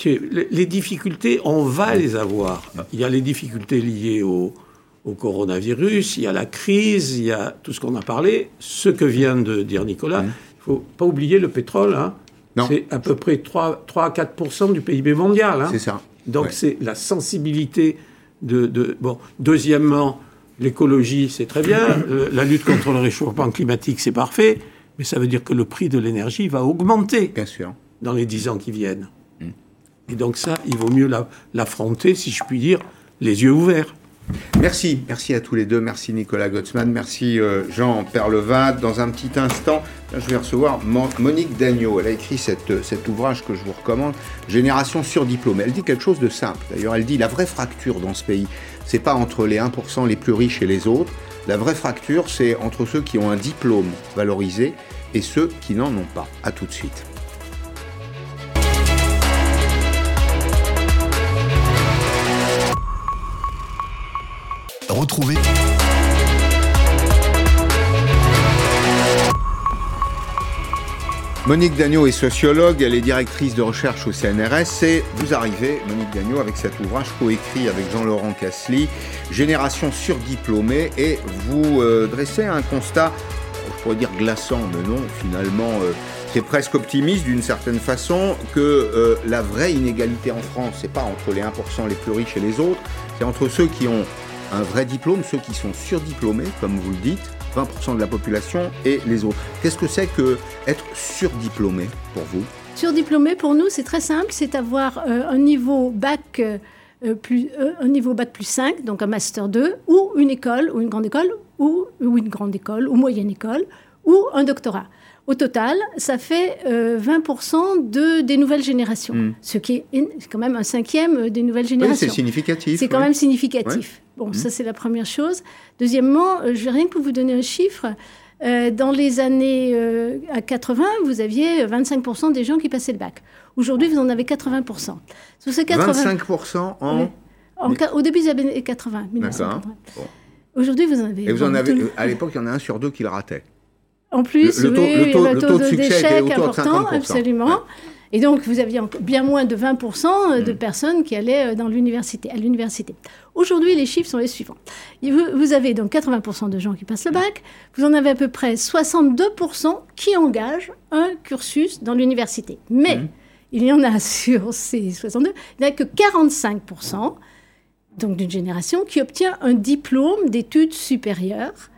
Speaker 2: les- les difficultés, on va les avoir. Il y a les difficultés liées au, au coronavirus, il y a la crise, il y a tout ce qu'on a parlé. Ce que vient de dire Nicolas, il ne faut pas oublier le pétrole. hein. C'est à peu près 3, 3 à 4 du PIB mondial. hein.
Speaker 1: C'est ça.
Speaker 2: Donc
Speaker 1: Ouais.
Speaker 2: c'est la sensibilité de, de- Bon, deuxièmement, l'écologie, c'est très bien. Euh, la lutte contre le réchauffement climatique, c'est parfait. Mais ça veut dire que le prix de l'énergie va augmenter
Speaker 1: Bien sûr.
Speaker 2: dans les dix ans qui viennent. Et donc ça, il vaut mieux la- l'affronter, si je puis dire, les yeux ouverts.
Speaker 1: Merci, merci à tous les deux. Merci Nicolas Gottsman, merci euh, Jean Perlevat. Dans un petit instant, je vais recevoir Mo- Monique Dagneau. Elle a écrit cette, cet ouvrage que je vous recommande, Génération surdiplômée. Elle dit quelque chose de simple. D'ailleurs, elle dit la vraie fracture dans ce pays, c'est pas entre les 1% les plus riches et les autres. La vraie fracture, c'est entre ceux qui ont un diplôme valorisé et ceux qui n'en ont pas. À tout de suite.
Speaker 6: Retrouvez.
Speaker 1: Monique Dagneau est sociologue, elle est directrice de recherche au CNRS et vous arrivez, Monique Dagneau, avec cet ouvrage coécrit avec Jean-Laurent Casely, Génération surdiplômée, et vous euh, dressez un constat, je pourrais dire glaçant, mais non, finalement, euh, c'est presque optimiste d'une certaine façon, que euh, la vraie inégalité en France, c'est pas entre les 1% les plus riches et les autres, c'est entre ceux qui ont un vrai diplôme, ceux qui sont surdiplômés, comme vous le dites, 20% de la population, et les autres. Qu'est-ce que c'est que être surdiplômé pour vous?
Speaker 7: Surdiplômé, pour nous, c'est très simple, c'est avoir euh, un niveau bac euh, euh, plus euh, un niveau bac plus 5, donc un master 2, ou une école, ou une grande école, ou une grande école, ou moyenne école, ou un doctorat. Au total, ça fait euh, 20% de, des nouvelles générations,
Speaker 1: Mm.
Speaker 7: ce qui est quand même un cinquième des nouvelles
Speaker 1: Oui,
Speaker 7: générations.
Speaker 1: c'est significatif.
Speaker 7: C'est quand même significatif. Bon, ça c'est la première chose. Deuxièmement, euh, je vais rien que vous donner un chiffre. euh, dans les années euh, à 80, vous aviez 25% des gens qui passaient le bac. Aujourd'hui, vous en avez 80%. Sur ces 80,
Speaker 1: 25% en...
Speaker 7: Oui. en ca- au début des années 80, 1980.
Speaker 1: Bon.
Speaker 7: Aujourd'hui, vous en avez.
Speaker 1: Et vous en avez, euh, à l'époque, il y en a un sur deux qui le ratait.
Speaker 7: En plus,
Speaker 1: Le- le taux-
Speaker 7: oui,
Speaker 1: le taux-
Speaker 7: avait
Speaker 1: le
Speaker 7: un
Speaker 1: taux de était
Speaker 7: d'échec
Speaker 1: de
Speaker 7: important,
Speaker 1: 50%.
Speaker 7: absolument.
Speaker 1: Ouais.
Speaker 7: Et donc, vous aviez bien moins de 20% de
Speaker 1: Mm.
Speaker 7: personnes qui allaient euh, dans l'université, à l'université. Aujourd'hui, les chiffres sont les suivants. Vous, avez donc 80% de gens qui passent le bac. Vous en avez à peu près 62% qui engagent un cursus dans l'université. Mais
Speaker 1: Mm.
Speaker 7: il y en a [LAUGHS] sur ces 62, il n'y a que 45%, donc d'une génération, qui obtient un diplôme d'études supérieures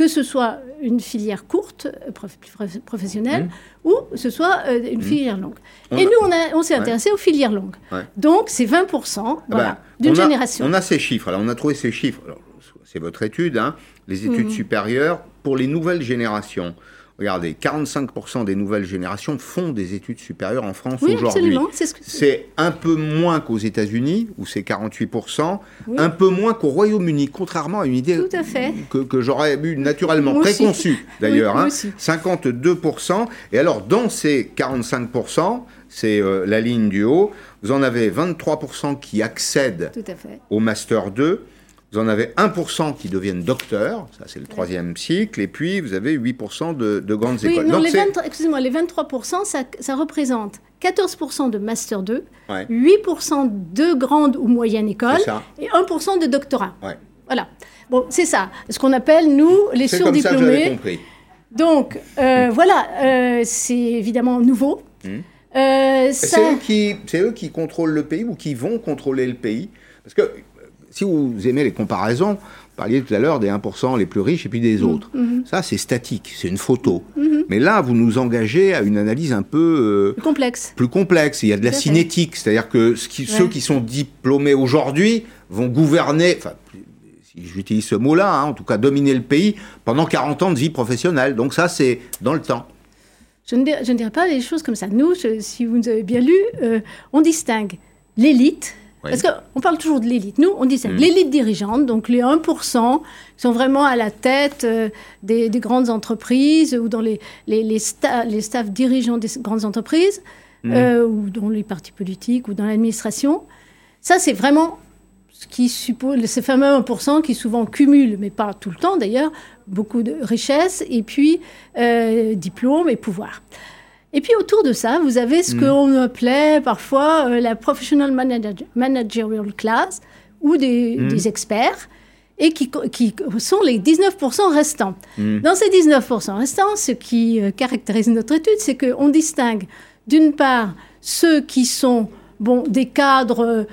Speaker 7: que ce soit une filière courte, prof- prof- professionnelle, ou ce soit euh, une filière longue.
Speaker 1: Mmh. On
Speaker 7: Et
Speaker 1: a-
Speaker 7: nous, on, s'est intéressé aux filières longues.
Speaker 1: Ouais.
Speaker 7: Donc, c'est 20%
Speaker 1: Ah ben,
Speaker 7: d'une génération.
Speaker 1: On a ces chiffres. Alors, on a trouvé ces chiffres. C'est votre étude, hein, les études
Speaker 7: Mhm.
Speaker 1: supérieures pour les nouvelles générations. Regardez, 45% des nouvelles générations font des études supérieures en France
Speaker 7: oui,
Speaker 1: aujourd'hui.
Speaker 7: absolument. C'est ce que
Speaker 1: C'est un peu moins qu'aux États-Unis, où c'est 48%,
Speaker 7: Oui.
Speaker 1: un peu moins qu'au Royaume-Uni, contrairement à une idée
Speaker 7: à
Speaker 1: que, que j'aurais eu naturellement
Speaker 7: Moi
Speaker 1: préconçue [LAUGHS] d'ailleurs.
Speaker 7: Oui, moi
Speaker 1: hein.
Speaker 7: aussi.
Speaker 1: 52%. Et alors, dans ces 45%, c'est euh, la ligne du haut, vous en avez 23% qui accèdent au Master 2. Vous en avez 1% qui deviennent docteurs, ça c'est le troisième cycle, et puis vous avez 8% de, de grandes
Speaker 7: Oui,
Speaker 1: écoles.
Speaker 7: non,
Speaker 1: Donc
Speaker 7: les,
Speaker 1: c'est-
Speaker 7: 20 excusez-moi, les 23%, ça, ça représente 14% de Master 2,
Speaker 1: Ouais.
Speaker 7: 8% de grandes ou moyennes écoles, et 1% de doctorat.
Speaker 1: Ouais.
Speaker 7: Voilà. Bon, c'est ça. Ce qu'on appelle, nous, les
Speaker 1: C'est comme ça que
Speaker 7: surdiplômés.
Speaker 1: compris.
Speaker 7: Donc, euh, voilà, euh, c'est évidemment nouveau.
Speaker 1: Mhm.
Speaker 7: Euh, ça-
Speaker 1: C'est eux, qui, c'est eux qui contrôlent le pays ou qui vont contrôler le pays? Parce que si vous aimez les comparaisons, vous parliez tout à l'heure des 1% les plus riches et puis
Speaker 7: Mhm.
Speaker 1: des autres. Ça, c'est statique, c'est une photo. Mais là, vous nous engagez à une analyse un peu euh,
Speaker 7: complexe.
Speaker 1: plus complexe. Il y a de la cinétique, c'est-à-dire que ce qui- ceux qui sont diplômés aujourd'hui vont gouverner, enfin, si j'utilise ce mot-là, hein, en tout cas dominer le pays pendant 40 ans de vie professionnelle. Donc ça, c'est dans le temps.
Speaker 7: Je ne, dirais, je ne dirais pas les choses comme ça. Nous, je- si vous nous avez bien lu, euh, on distingue l'élite.
Speaker 1: Oui.
Speaker 7: Parce qu'on parle toujours de l'élite. Nous, on distingue
Speaker 1: Mm.
Speaker 7: l'élite dirigeante, donc les 1% qui sont vraiment à la tête euh, des, des grandes entreprises ou dans les, les, les, sta- les staffs dirigeants des grandes entreprises
Speaker 1: Mm.
Speaker 7: euh, ou dans les partis politiques ou dans l'administration. Ça, c'est vraiment ce qui suppose ces fameux 1% qui souvent cumulent, mais pas tout le temps d'ailleurs, beaucoup de richesses et puis euh, diplômes et pouvoir. Et puis autour de ça, vous avez ce
Speaker 1: Mm.
Speaker 7: qu'on appelait parfois euh, la professional manage- managerial class ou des,
Speaker 1: Mm.
Speaker 7: des experts et qui, sont les 19% restants.
Speaker 1: Mm.
Speaker 7: Dans ces 19% restants, ce qui euh, caractérise notre étude, c'est qu'on distingue d'une part ceux qui sont bon, des cadres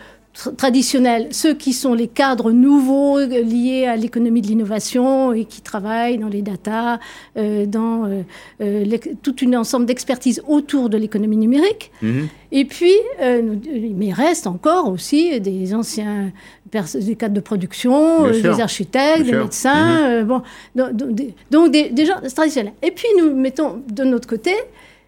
Speaker 7: traditionnels, ceux qui sont les cadres nouveaux euh, liés à l'économie de l'innovation et qui travaillent dans les data, euh, dans euh, euh, tout un ensemble d'expertise autour de l'économie numérique.
Speaker 1: Mhm.
Speaker 7: Et puis, il reste encore aussi des anciens des cadres de production, euh, des architectes,
Speaker 1: Bien
Speaker 7: des médecins, euh, bon, donc, des gens traditionnels. Et puis nous mettons de notre côté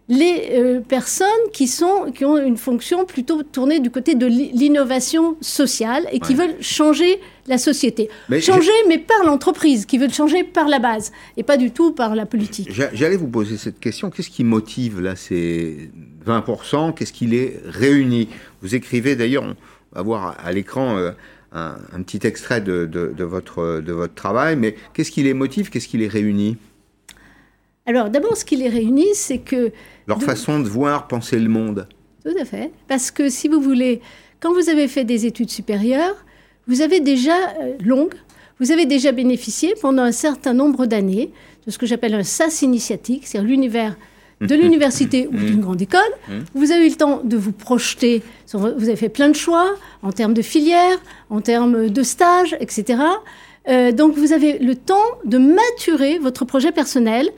Speaker 7: les euh, personnes qui, sont, qui ont une fonction plutôt tournée du côté de l'i- l'innovation sociale et qui
Speaker 1: Ouais.
Speaker 7: veulent changer la société.
Speaker 1: Mais
Speaker 7: changer, mais par l'entreprise, qui veulent changer par la base et pas du tout par la politique.
Speaker 1: J'a- J'allais vous poser cette question. Qu'est-ce qui motive là ces 20% Qu'est-ce qui les réunit? Vous écrivez d'ailleurs, on va voir à l'écran euh, un, un petit extrait de, de- de votre, de votre travail, mais qu'est-ce qui les motive? Qu'est-ce qui les réunit?
Speaker 7: Alors d'abord, ce qui les réunit, c'est que
Speaker 1: Leur
Speaker 7: De-
Speaker 1: façon de voir, penser le monde.
Speaker 7: Tout à fait. Parce que si vous voulez, quand vous avez fait des études supérieures, vous avez déjà, euh, longues, vous avez déjà bénéficié pendant un certain nombre d'années de ce que j'appelle un SAS initiatique, c'est-à-dire l'univers de [LAUGHS] l'université ou d'une grande école. Vous avez eu le temps de vous projeter, vous avez fait plein de choix en termes de filières, en termes de stages, etc. Euh, donc vous avez le temps de maturer votre projet personnel,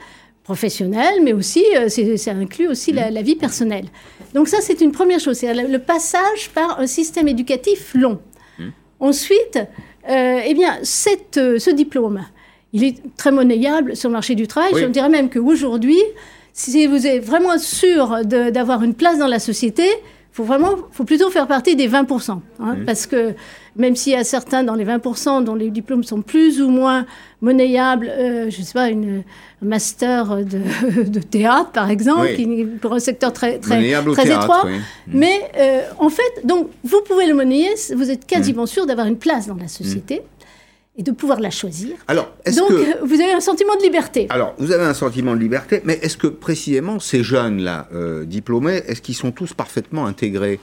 Speaker 7: professionnel, mais aussi, euh, ça inclut aussi la, la vie personnelle. Donc ça, c'est une première chose, c'est le passage par un système éducatif long. Ensuite, euh, eh bien, cette, euh, ce diplôme, il est très monnayable sur le marché du travail.
Speaker 1: Oui.
Speaker 7: Je dirais même qu'aujourd'hui, si vous êtes vraiment sûr d'avoir une place dans la société, faut vraiment, faut plutôt faire partie des 20%. hein, Parce que même s'il y a certains dans les 20% dont les diplômes sont plus ou moins monnayables, euh, je ne sais pas, une, un master de, [LAUGHS] de théâtre, par exemple,
Speaker 1: Oui.
Speaker 7: qui, pour un secteur très, très,
Speaker 1: théâtre,
Speaker 7: étroit.
Speaker 1: oui.
Speaker 7: Mais euh, en fait, donc, vous pouvez le monnayer, vous êtes quasiment sûr d'avoir une place dans la société et de pouvoir la choisir.
Speaker 1: Alors,
Speaker 7: Donc,
Speaker 1: que...
Speaker 7: euh, vous avez un sentiment de liberté.
Speaker 1: Alors, vous avez un sentiment de liberté, mais est-ce que précisément ces jeunes-là, euh, diplômés, est-ce qu'ils sont tous parfaitement intégrés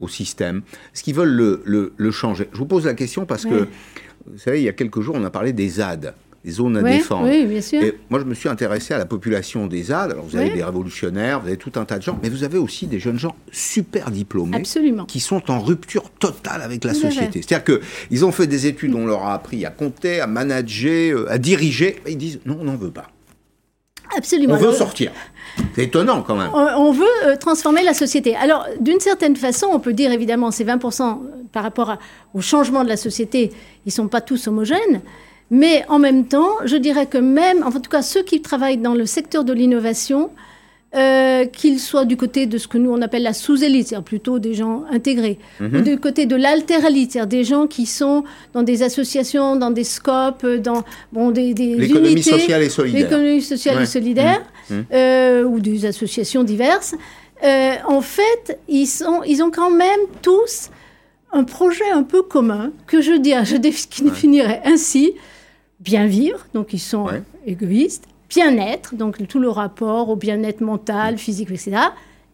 Speaker 1: au système? Est-ce qu'ils veulent le, le- le changer? Je vous pose la question parce que, vous savez, il y a quelques jours, on a parlé des ZAD, des zones à défendre.
Speaker 7: oui, bien sûr.
Speaker 1: Et moi, je me suis intéressé à la population des ZAD. Alors, vous avez des révolutionnaires, vous avez tout un tas de gens, mais vous avez aussi des jeunes gens super diplômés
Speaker 7: Absolument.
Speaker 1: qui sont en rupture totale avec la société. C'est-à-dire qu'ils ont fait des études, on leur a appris à compter, à manager, euh, à diriger, et ils disent non, on n'en veut pas.
Speaker 7: Absolument.
Speaker 1: On veut
Speaker 7: Alors,
Speaker 1: sortir. C'est étonnant quand même.
Speaker 7: on, on veut euh, transformer la société. Alors, d'une certaine façon, on peut dire évidemment ces 20% par rapport à- au changement de la société, ils ne sont pas tous homogènes. Mais en même temps, je dirais que même, en tout cas ceux qui travaillent dans le secteur de l'innovation, euh, qu'ils soient du côté de ce que nous on appelle la sous-élite, c'est-à-dire plutôt des gens intégrés,
Speaker 1: Mhm.
Speaker 7: ou du côté de l'altéralite, c'est-à-dire des gens qui sont dans des associations, dans des scopes, dans bon, des, des
Speaker 1: L'économie
Speaker 7: unités,
Speaker 1: sociale et solidaire.
Speaker 7: l'économie sociale
Speaker 1: Ouais.
Speaker 7: et solidaire,
Speaker 1: Mmh. Mmh.
Speaker 7: euh, ou des associations diverses. Euh, en fait, ils, sont, ils ont quand même tous un projet un peu commun que je dirais, je [LAUGHS] définirais ainsi bien vivre, donc ils sont
Speaker 1: Ouais.
Speaker 7: égoïstes, bien-être, donc tout le rapport au bien-être mental, physique, etc.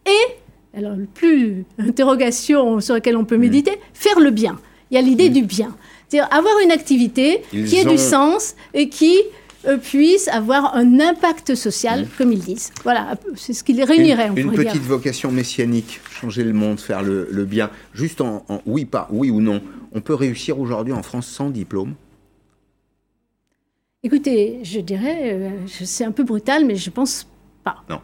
Speaker 7: Et, alors, le plus interrogation sur laquelle on peut méditer, faire le bien. Il y a l'idée du bien. C'est-à-dire avoir une activité
Speaker 1: Ils
Speaker 7: qui ait
Speaker 1: ont-
Speaker 7: du sens et qui euh, puisse avoir un impact social, comme ils disent. Voilà, c'est ce qui les réunirait,
Speaker 1: Une,
Speaker 7: on
Speaker 1: une petite
Speaker 7: dire.
Speaker 1: vocation messianique, changer le monde, faire le, le bien. Juste en, en oui, pas oui ou non. On peut réussir aujourd'hui en France sans diplôme.
Speaker 7: Écoutez, je dirais, euh, c'est un peu brutal, mais je pense pas.
Speaker 1: Non.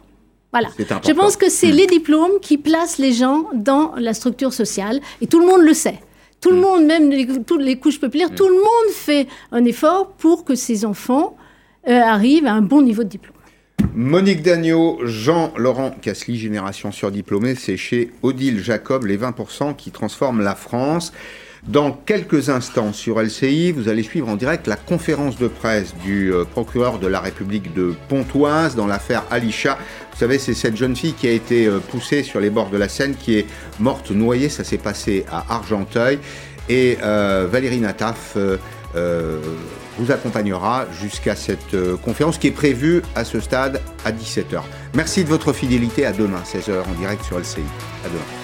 Speaker 7: Voilà. Je pense que c'est
Speaker 1: Mm.
Speaker 7: les diplômes qui placent les gens dans la structure sociale, et tout le monde le sait. Tout le monde, même les, toutes les couches populaires, tout le monde fait un effort pour que ces enfants euh, arrivent à un bon niveau de diplôme.
Speaker 1: Monique Dagneau, Jean-Laurent Casly, Génération surdiplômée, c'est chez Odile Jacob, les 20% qui transforment la France. Dans quelques instants sur LCI, vous allez suivre en direct la conférence de presse du euh, procureur de la République de Pontoise dans l'affaire Alisha. Vous savez, c'est cette jeune fille qui a été euh, poussée sur les bords de la Seine, qui est morte noyée. Ça s'est passé à Argenteuil. Et euh, Valérie Nataf vous accompagnera jusqu'à cette conférence qui est prévue à ce stade à 17h. Merci de votre fidélité. À demain, 16h en direct sur LCI. À demain.